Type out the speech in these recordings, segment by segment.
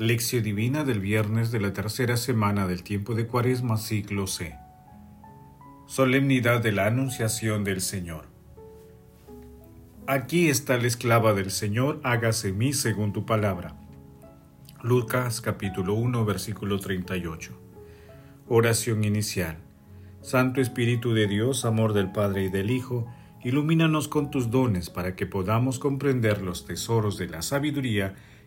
Lección Divina del viernes de la tercera semana del tiempo de Cuaresma, ciclo C. Solemnidad de la Anunciación del Señor. Aquí está la esclava del Señor, hágase mí según tu palabra. Lucas capítulo 1 versículo 38. Oración inicial. Santo Espíritu de Dios, amor del Padre y del Hijo, ilumínanos con tus dones para que podamos comprender los tesoros de la sabiduría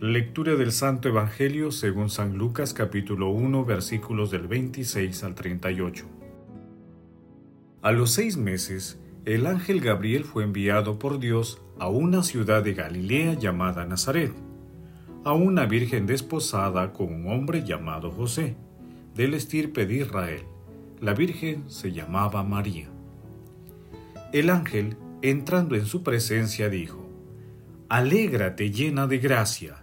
Lectura del Santo Evangelio según San Lucas capítulo 1 versículos del 26 al 38. A los seis meses, el ángel Gabriel fue enviado por Dios a una ciudad de Galilea llamada Nazaret, a una virgen desposada con un hombre llamado José, del estirpe de Israel. La virgen se llamaba María. El ángel, entrando en su presencia, dijo, Alégrate llena de gracia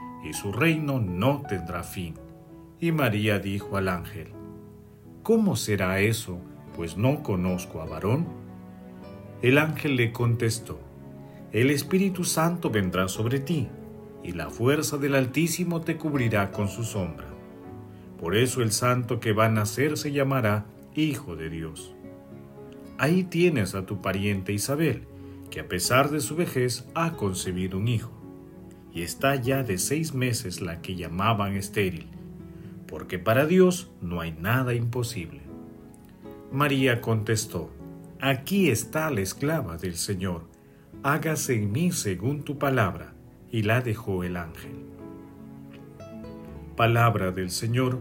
y su reino no tendrá fin. Y María dijo al ángel, ¿Cómo será eso, pues no conozco a varón? El ángel le contestó, El Espíritu Santo vendrá sobre ti, y la fuerza del Altísimo te cubrirá con su sombra. Por eso el santo que va a nacer se llamará Hijo de Dios. Ahí tienes a tu pariente Isabel, que a pesar de su vejez ha concebido un hijo y está ya de seis meses la que llamaban estéril, porque para Dios no hay nada imposible. María contestó, Aquí está la esclava del Señor, hágase en mí según tu palabra, y la dejó el ángel. Palabra del Señor,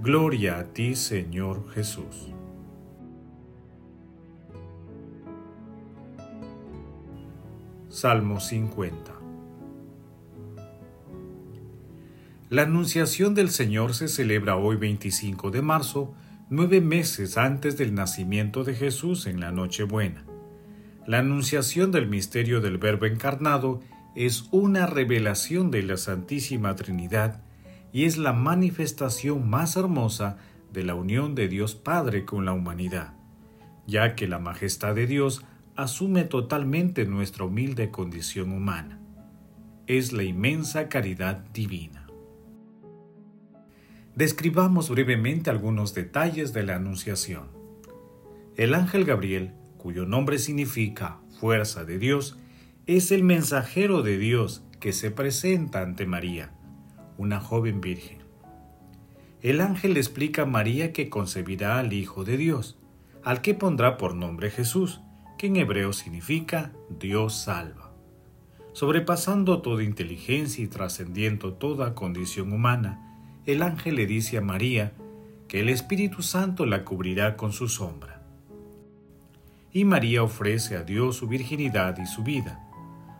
gloria a ti Señor Jesús. Salmo 50 La Anunciación del Señor se celebra hoy 25 de marzo, nueve meses antes del nacimiento de Jesús en la Nochebuena. La Anunciación del misterio del Verbo encarnado es una revelación de la Santísima Trinidad y es la manifestación más hermosa de la unión de Dios Padre con la humanidad, ya que la majestad de Dios asume totalmente nuestra humilde condición humana. Es la inmensa caridad divina. Describamos brevemente algunos detalles de la Anunciación. El ángel Gabriel, cuyo nombre significa fuerza de Dios, es el mensajero de Dios que se presenta ante María, una joven virgen. El ángel explica a María que concebirá al Hijo de Dios, al que pondrá por nombre Jesús, que en hebreo significa Dios salva. Sobrepasando toda inteligencia y trascendiendo toda condición humana, el ángel le dice a María que el Espíritu Santo la cubrirá con su sombra. Y María ofrece a Dios su virginidad y su vida,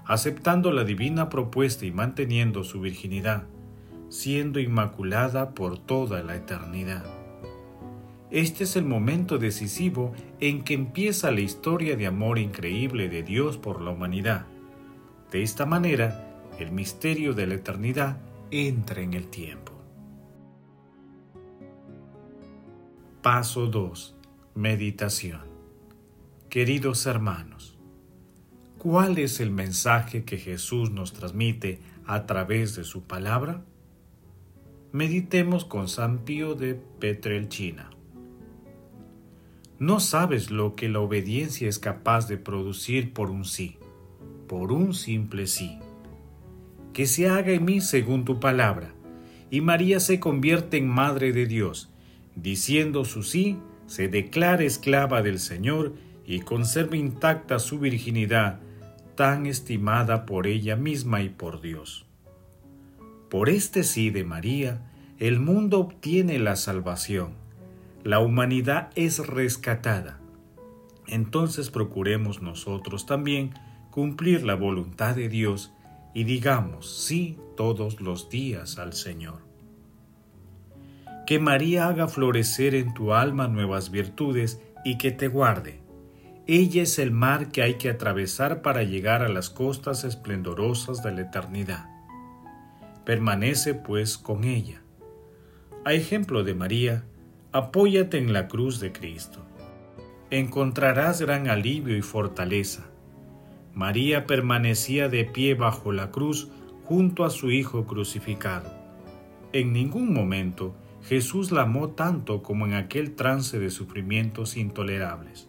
aceptando la divina propuesta y manteniendo su virginidad, siendo inmaculada por toda la eternidad. Este es el momento decisivo en que empieza la historia de amor increíble de Dios por la humanidad. De esta manera, el misterio de la eternidad entra en el tiempo. Paso 2. Meditación. Queridos hermanos, ¿cuál es el mensaje que Jesús nos transmite a través de su palabra? Meditemos con San Pío de Petrelchina. No sabes lo que la obediencia es capaz de producir por un sí, por un simple sí. Que se haga en mí según tu palabra, y María se convierte en Madre de Dios, diciendo su sí, se declara esclava del Señor y conserva intacta su virginidad, tan estimada por ella misma y por Dios. Por este sí de María, el mundo obtiene la salvación, la humanidad es rescatada. Entonces procuremos nosotros también cumplir la voluntad de Dios y digamos sí todos los días al Señor. Que María haga florecer en tu alma nuevas virtudes y que te guarde. Ella es el mar que hay que atravesar para llegar a las costas esplendorosas de la eternidad. Permanece pues con ella. A ejemplo de María, apóyate en la cruz de Cristo. Encontrarás gran alivio y fortaleza. María permanecía de pie bajo la cruz junto a su Hijo crucificado. En ningún momento Jesús la amó tanto como en aquel trance de sufrimientos intolerables.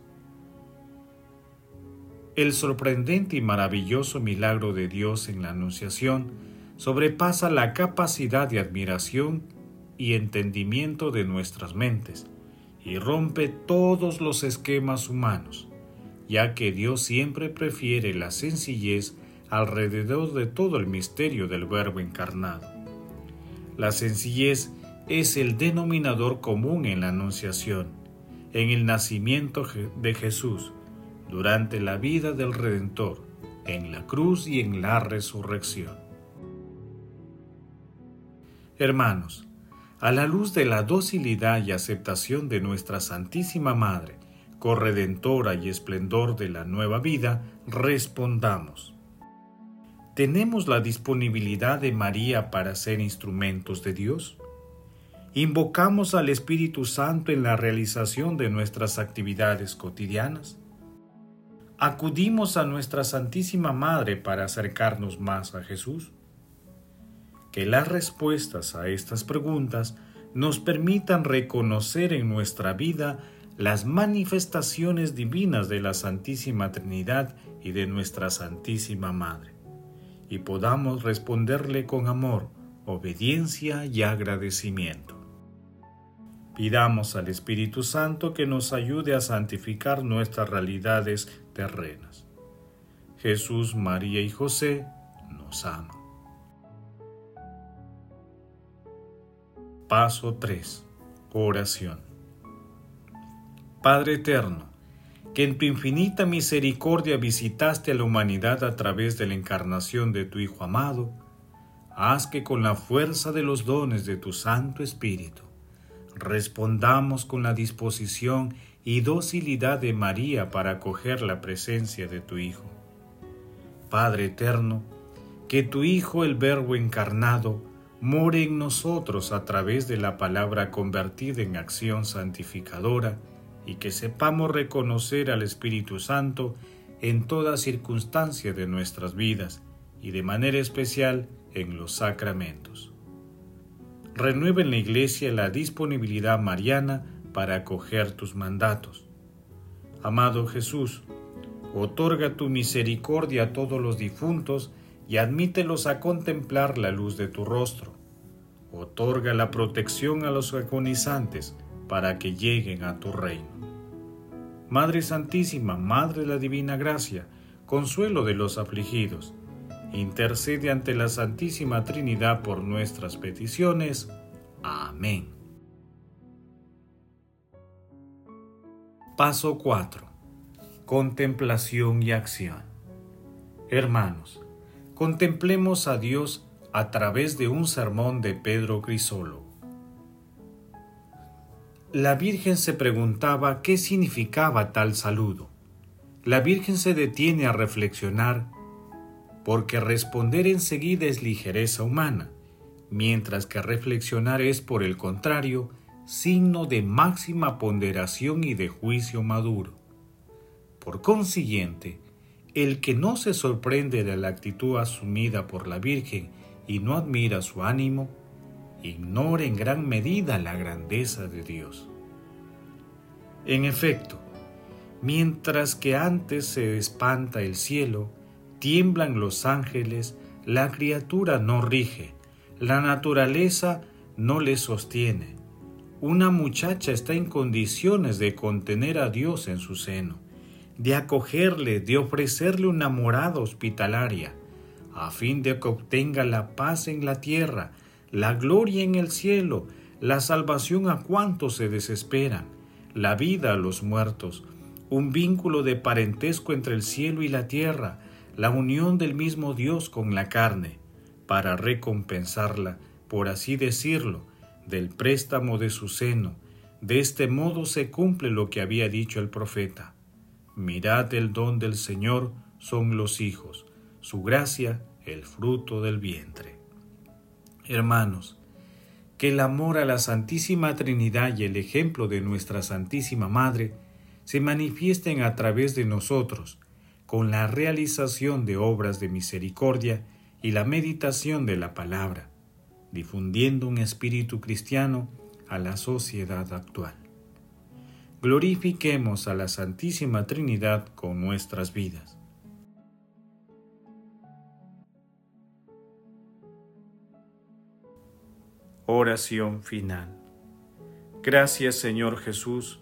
El sorprendente y maravilloso milagro de Dios en la Anunciación sobrepasa la capacidad de admiración y entendimiento de nuestras mentes y rompe todos los esquemas humanos, ya que Dios siempre prefiere la sencillez alrededor de todo el misterio del Verbo encarnado. La sencillez es el denominador común en la Anunciación, en el nacimiento de Jesús, durante la vida del Redentor, en la cruz y en la resurrección. Hermanos, a la luz de la docilidad y aceptación de nuestra Santísima Madre, corredentora y esplendor de la nueva vida, respondamos. ¿Tenemos la disponibilidad de María para ser instrumentos de Dios? Invocamos al Espíritu Santo en la realización de nuestras actividades cotidianas? ¿Acudimos a nuestra Santísima Madre para acercarnos más a Jesús? Que las respuestas a estas preguntas nos permitan reconocer en nuestra vida las manifestaciones divinas de la Santísima Trinidad y de nuestra Santísima Madre, y podamos responderle con amor, obediencia y agradecimiento. Pidamos al Espíritu Santo que nos ayude a santificar nuestras realidades terrenas. Jesús, María y José nos aman. Paso 3. Oración. Padre Eterno, que en tu infinita misericordia visitaste a la humanidad a través de la encarnación de tu Hijo amado, haz que con la fuerza de los dones de tu Santo Espíritu, respondamos con la disposición y docilidad de María para acoger la presencia de tu Hijo. Padre eterno, que tu Hijo, el Verbo encarnado, more en nosotros a través de la palabra convertida en acción santificadora y que sepamos reconocer al Espíritu Santo en toda circunstancia de nuestras vidas y de manera especial en los sacramentos renueva en la Iglesia la disponibilidad mariana para acoger tus mandatos. Amado Jesús, otorga tu misericordia a todos los difuntos y admítelos a contemplar la luz de tu rostro. Otorga la protección a los agonizantes para que lleguen a tu reino. Madre Santísima, Madre de la Divina Gracia, consuelo de los afligidos, intercede ante la Santísima Trinidad por nuestras peticiones. Amén. Paso 4. Contemplación y acción. Hermanos, contemplemos a Dios a través de un sermón de Pedro Crisólogo. La Virgen se preguntaba qué significaba tal saludo. La Virgen se detiene a reflexionar porque responder enseguida es ligereza humana, mientras que reflexionar es, por el contrario, signo de máxima ponderación y de juicio maduro. Por consiguiente, el que no se sorprende de la actitud asumida por la Virgen y no admira su ánimo, ignora en gran medida la grandeza de Dios. En efecto, mientras que antes se espanta el cielo, tiemblan los ángeles, la criatura no rige, la naturaleza no le sostiene. una muchacha está en condiciones de contener a Dios en su seno, de acogerle, de ofrecerle una morada hospitalaria, a fin de que obtenga la paz en la tierra, la gloria en el cielo, la salvación a cuantos se desesperan, la vida a los muertos, un vínculo de parentesco entre el cielo y la tierra, la unión del mismo Dios con la carne, para recompensarla, por así decirlo, del préstamo de su seno. De este modo se cumple lo que había dicho el profeta. Mirad el don del Señor son los hijos, su gracia el fruto del vientre. Hermanos, que el amor a la Santísima Trinidad y el ejemplo de nuestra Santísima Madre se manifiesten a través de nosotros, con la realización de obras de misericordia y la meditación de la palabra, difundiendo un espíritu cristiano a la sociedad actual. Glorifiquemos a la Santísima Trinidad con nuestras vidas. Oración final. Gracias Señor Jesús,